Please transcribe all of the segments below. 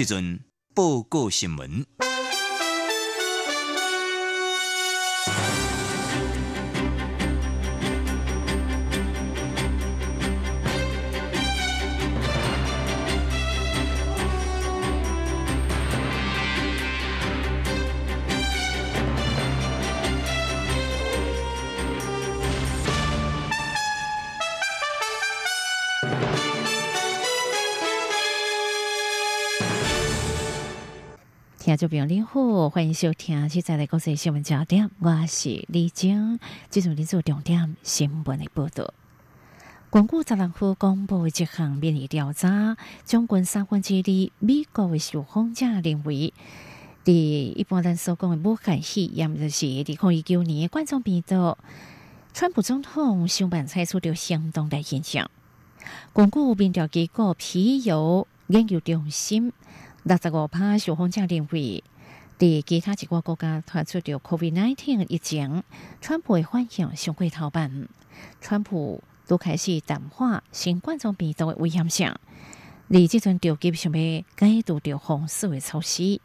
这阵报告新闻。听众朋友你好，欢迎收听现在的国际新闻焦点，我是李晶，接着你做重点新闻的报道。光顾十六号公布一项民意调查，将近三分之二美国的受访者认为，第一般人所讲的武汉肺炎就是二零一九年冠状病毒，川普总统上班采取着行动来影响。光顾民调结果，皮尤研究中心。六十五趴受访者认为，伫其他一个国家传出着 COVID-19 疫情，川普的反应上过头版。川普都开始淡化新冠状病毒的危险性，而即阵着急想要解除着封锁的措施。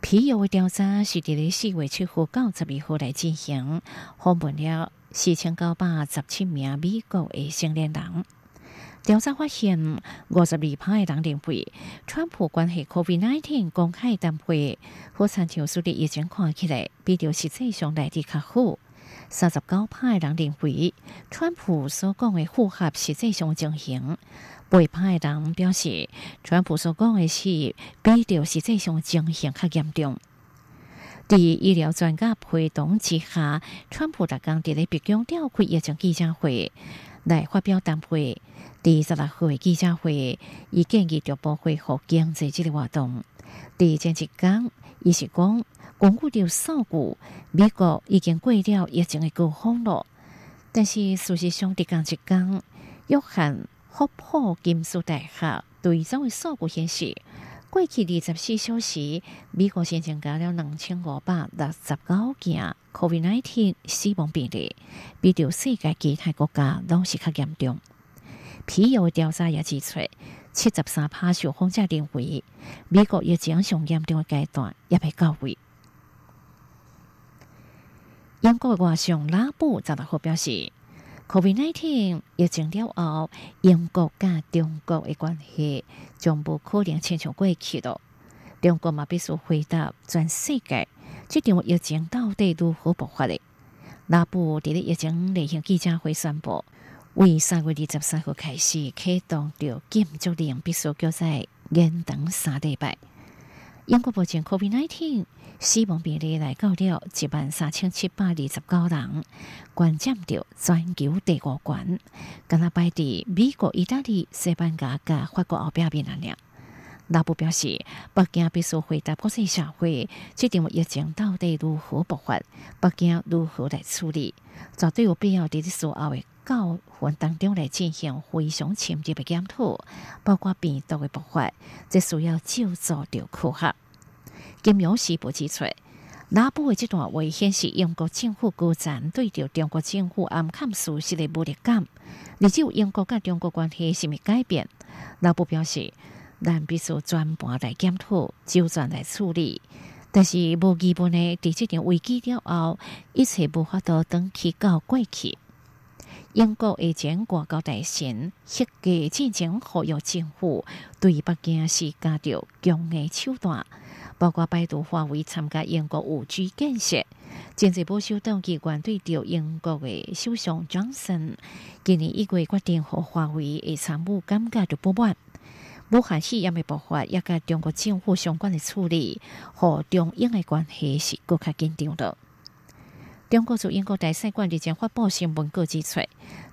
皮尤的调查是伫咧四月七号到十二号来进行，访问了四千九百十七名美国的成年人。调查发现，五十二派的人认为，川普关系 COVID-19 公开谈会，和参照数的疫情看起来，比着实际上来的较好。三十九派的人认为，川普所讲的符合实际上进行。八派的人表示，川普所讲的是比着实际上情形较严重。在医疗专家陪同之下，川普在刚伫咧白宫召开疫情记者会来发表谈会。第十六号记者会，已建议逐步恢复经济这个活动。第前一讲，伊是讲，巩固着数据，美国已经过了疫情的高峰了。但是事实上，伫刚一讲，约翰霍普金斯大学对照的数据显示，过去二十四小时，美国先增加了两千五百六十九件 COVID-19 死亡病例，比着世界其他国家拢是较严重。皮尤调查也指出，七十三趴受访者认为，美国疫情上严重的阶段也未到位。英国外相拉布十六号表示，COVID-19 疫情了后，英国甲中国的关系将不可能亲像过去了。中国嘛必须回答全世界，这场疫情到底如何爆发的？拉布伫咧疫情例行记者会宣布。为三月二十三号开始启动着禁足令，必须叫在延长三礼拜。英国目前 COVID-19 死亡比例来到了一万三千七百二十九人，关占着全球第五关，跟他排伫美国、意大利、西班牙、甲法国后壁边那了。拉布表示，北京必须回答国际社会，这场疫情到底如何爆发？北京如何来处理？绝对有必要伫所有的。教训当中来进行非常深入的检讨，包括病毒的爆发，这需要就做着科学。金融时报指出，拉布的这段话显示英国政府高层对着中国政府暗砍事实的无力感。而只有英国甲中国关系是咪改变？拉布表示，咱必须全盘来检讨，周转来处理。但是无基本的，伫这场危机了后，一切无法度等去到过去。英国以前外交大臣迄个进行呼吁政府对北京施加着强硬手段，包括拜读华为参加英国五 G 建设。经济部首长机关对着英国的首相 Johnson 今年一月决定和华为的参谋感觉着不满。武汉肺炎的爆发也甲中国政府相关的处理和中英的关系是更加紧张的。中国驻英国大使馆日前发布新闻稿指出，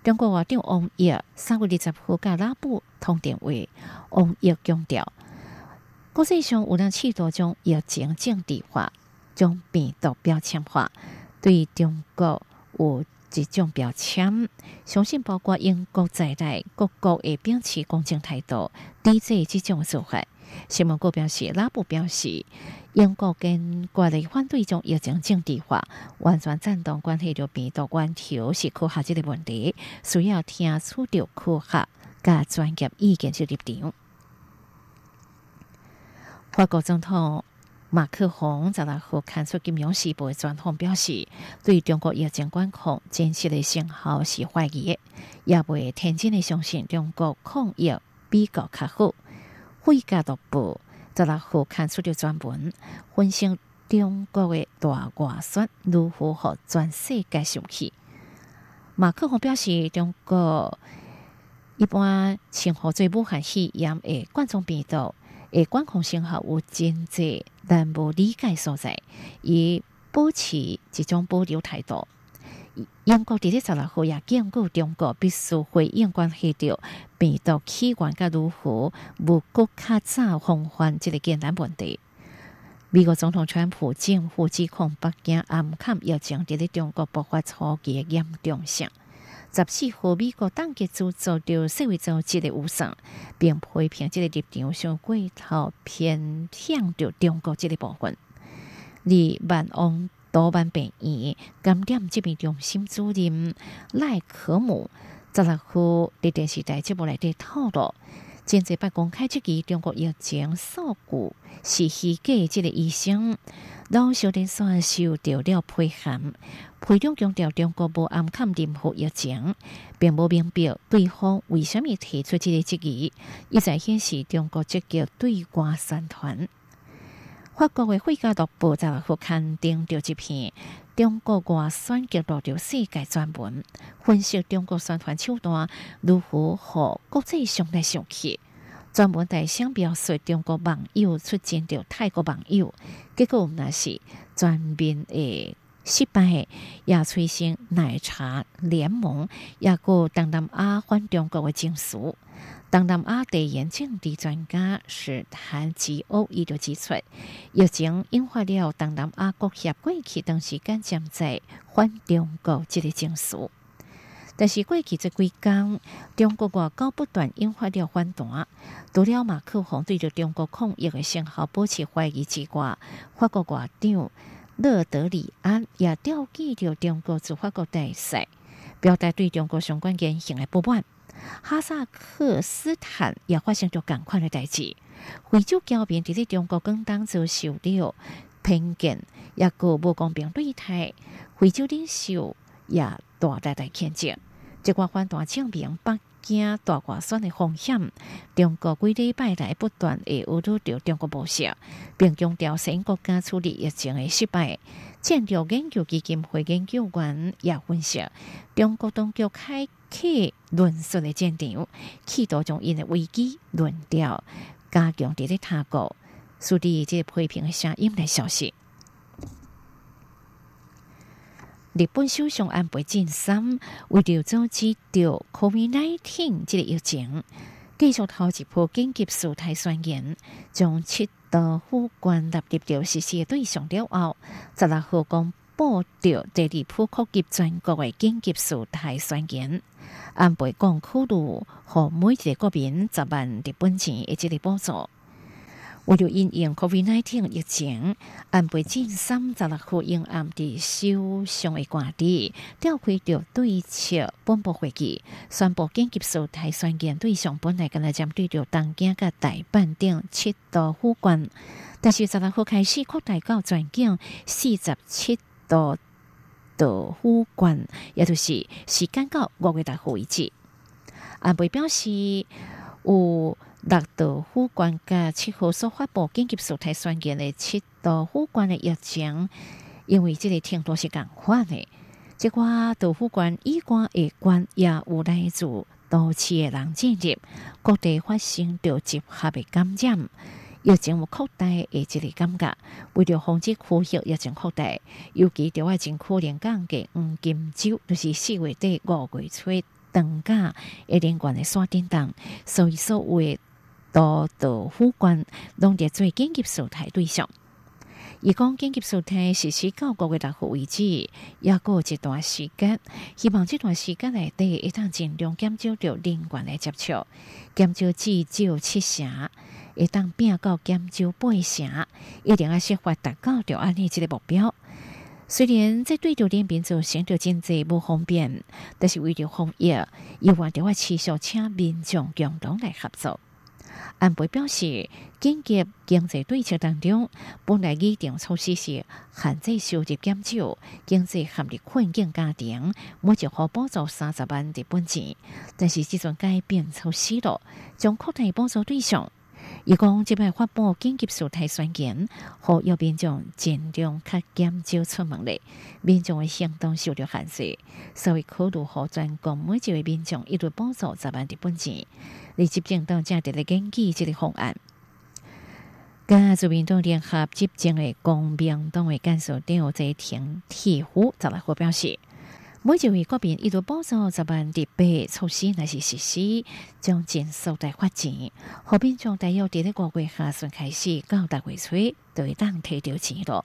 中国外长王毅三月二十号甲拉布通电话，王毅强调，国际上有人企图将疫情政治化，将病毒标签化，对中国有一种标签，相信包括英国在内各国会秉持公正态度，抵制这种做法。新闻稿表示，拉布表示，英国跟国内反对将疫情政治化，完全赞同关系着病毒源头是科学这个问题，需要听取着科学加专业意见去立场。法国总统马克龙在那和看出金融时报的专访表示，对中国疫情管控真实的信号是怀疑，也未天真的相信中国抗疫比较较好。会家独步，在那后看出了专门分析中国的大外宣如何和全世界受气。马克龙表示，中国一般称呼最武汉肺炎的冠状病毒诶管控信号有真济，但无理解所在，以保持一种保留态度。英国伫咧十六号也警告中国必须回应关系到病毒起源甲如何无国较早防范即个艰难问题。美国总统川普政府指控北京暗砍疫情伫咧中国爆发初期的严重性。十四号美国当局制造着社会组织的误算，并批评这个立场上过头偏向着中国这个部分。而万翁。多班病院感染这边中心主任赖可姆十六号伫电视台节目内底透露，现在不公开这个中国疫情数据是虚假，这个医生老小林算受到了批函，会中强调中国无暗看任何疫情，并无明白对方为什么提出这个质疑，一再显示中国积极对外宣传。法国的《会家读报》在副刊登着一篇中国外宣揭露着世界专文，分析中国宣传手段如何和国际上来相气。专门在想表述中国网友出征着泰国网友，结果那是全面的失败，也催生奶茶联盟，也个东南亚反中国的情绪。东南亚地缘政治专家是谭吉欧伊就指出，疫情引发了东南亚国协过去长时间将在反中国这个情绪，但是过去这几天，中国外交不断引发了反弹。除了马克龙对着中国抗疫的信号保持怀疑之外，法国外长勒德里安也调记着中国驻法国大使，表达对中国相关言行的不满。哈萨克斯坦也发生着同款的代志，非洲交边伫咧中国更当遭受了偏见，也个无公平对待，非洲领袖也大大大谴责。这款反弹证明北京大外选的风险。中国几礼拜来不断的侮辱着中国模式，并强调新国家处理疫情的失败。建筑研究基金会研究员也分析，中国当局开启论述的战场，企图将因的危机论调加强伫咧他国。树立，这批评的声音来消息。日本首相安倍晋三为了阻止掉 COVID-19 这个疫情，继续头一波紧急事态宣言，将七。到副官纳入到实施对象了后，十六号公布着第二普扩及全国的紧急事态宣言，安倍讲苦路和每一个国民十万日本钱以及的补助。为了因应 COVID-19 疫情，安倍晋三十六号因暗地首相的官邸召开着对策本部会议，宣布紧急事态宣言对象本来跟来针对着东京甲大阪等七都府县，但是十六号开始扩大到全境四十七都都府县，也就是时间到五月大号为止。安倍表示有。六道府县甲七号所发布紧急事态宣言的七道府县的疫情，因为这个程度是共款的。即寡道府县医馆的关也有来自多次的人进入，各地发生着集合的感染，疫情有扩大的一个感觉，为了防止呼吸疫情扩大，尤其伫外真可能讲嘅黄金周，就是四月底五月初长假一连贯的刷叮当，所以所有的多道副官拢伫最紧急受台对象。伊讲紧急事态实施到五月六号为止，也过一段时间，希望这段时间内底一旦尽量减少着人员的接触，减少至少七成，一旦变到减少八成，一定要设法达到着安尼一个目标。虽然这对着人民造成着经济不方便，但是为了防疫，伊还着我持续请民众共同来合作。安倍表示，紧急经济对策当中，本来拟定措施是限制收入减少、经济陷入困境家庭，每一户补助三十万日本钱。但是，这种改变措施了，将扩大补助对象。伊讲，即摆发布紧急事态宣言，呼吁民众尽量较减少出门咧。民众的行动受到限制，所以考虑好全国每一位民众一律补助十万日本钱。立即政党正伫咧根据即个方案。甲自民党联合执政的公民党的干事长在田铁虎则来发表示。每一位国民一度补助十万日币措施，乃是实施将减速地发钱。后边从大约伫咧五月下旬开始到大月初，就会当摕到钱咯。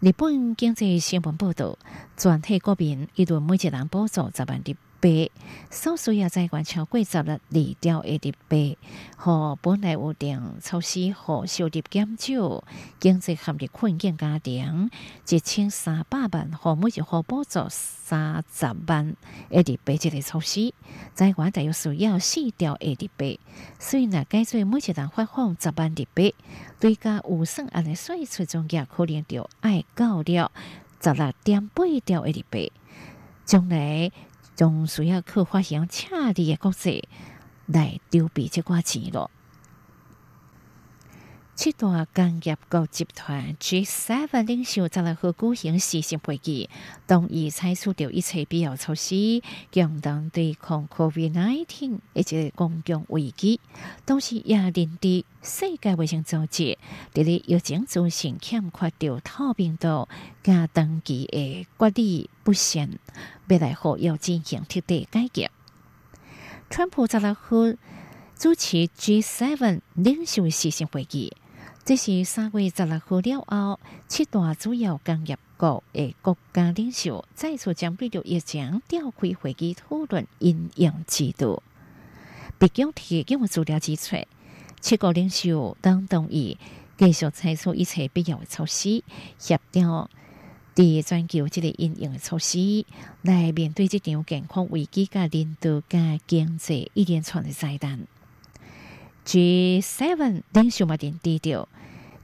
日本经济新闻报道，全体国民一度每一人补助十万日。币所需要财源超过十六二兆亿日币，和本来有定措施和收入减少、经济陷入困境家庭一千三百万和每一户补助三十万亿日币这个措施，财源大约需要四兆亿日币。虽然改做每一人发放十万日币，对家有算安尼税出中价可能就爱到了十六点八兆亿日币，将来。将需要去发行恰利的国债来筹备这寡钱咯。七大工业国集团 G7 领袖在来和举行视讯会议，同意采取掉一切必要措施，共同对抗 COVID-19 以及公共危机。同时也认知世界卫生组织伫咧疫情中心欠缺掉透明度加长期的管理不善，未来后要进行彻底改革。川普在来和主持 G7 领袖视频会议。这是三月十六号了后，七大主要工业国的国家领袖再次将对着疫情召开会议讨论应用制度。毕竟提供资料指出，七国领袖当同意继续采取一切必要的措施，协调伫全球这个应用的措施，来面对这场健康危机、甲领导、甲经济一连串的灾难。G seven 领袖嘛，定低调。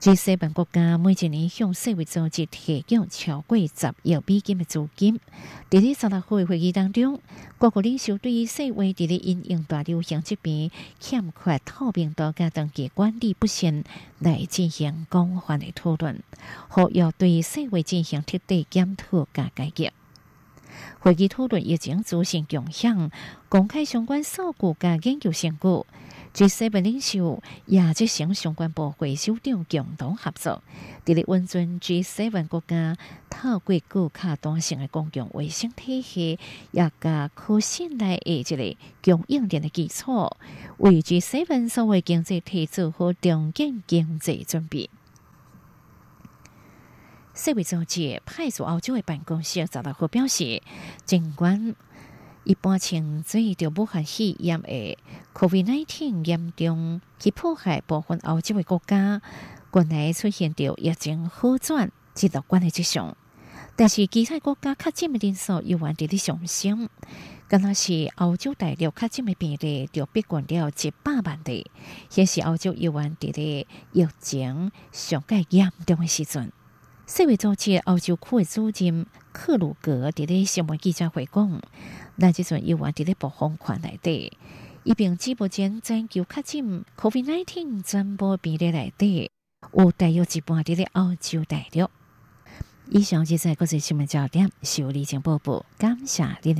G7 国家每一年向世卫组织提供超过十亿美金的资金。伫咧十六号会议当中，各国领袖对于世卫伫咧因应大流行疾病欠缺透明度加登记管理不善来进行广泛的讨论，或要对世卫进行彻底检讨加改革。会议讨论疫情资讯共享，公开相关数据加研究成果。G7 领袖也即成相关部会首长共同合作，伫咧温存 G7 国家透过高卡单性的公共卫生体系，也加可信赖的一个供应链的基础，为 G7 所谓经济体做好重建经济准备。世卫组织派驻澳洲的办公室遭到后表示，尽管一般称最着武汉肺炎的 COVID-19 严重去迫害部分欧洲的国家，国内出现着疫情好转、极乐观的迹象。但是其他国家确诊的人数又往伫咧上升，敢若是欧洲大陆确诊的病例就逼近了一百万例，显示欧洲又往伫咧疫情上界严重的时阵。世卫组织欧洲区的主任克鲁格伫咧新闻记者会讲。那即阵又往伫咧暴风圈内底，伊并指目前全球确诊 COVID-19 传播比例内底，有大约一半伫咧欧洲大陆。以上即在国际新闻焦点，受李静播报，感谢您。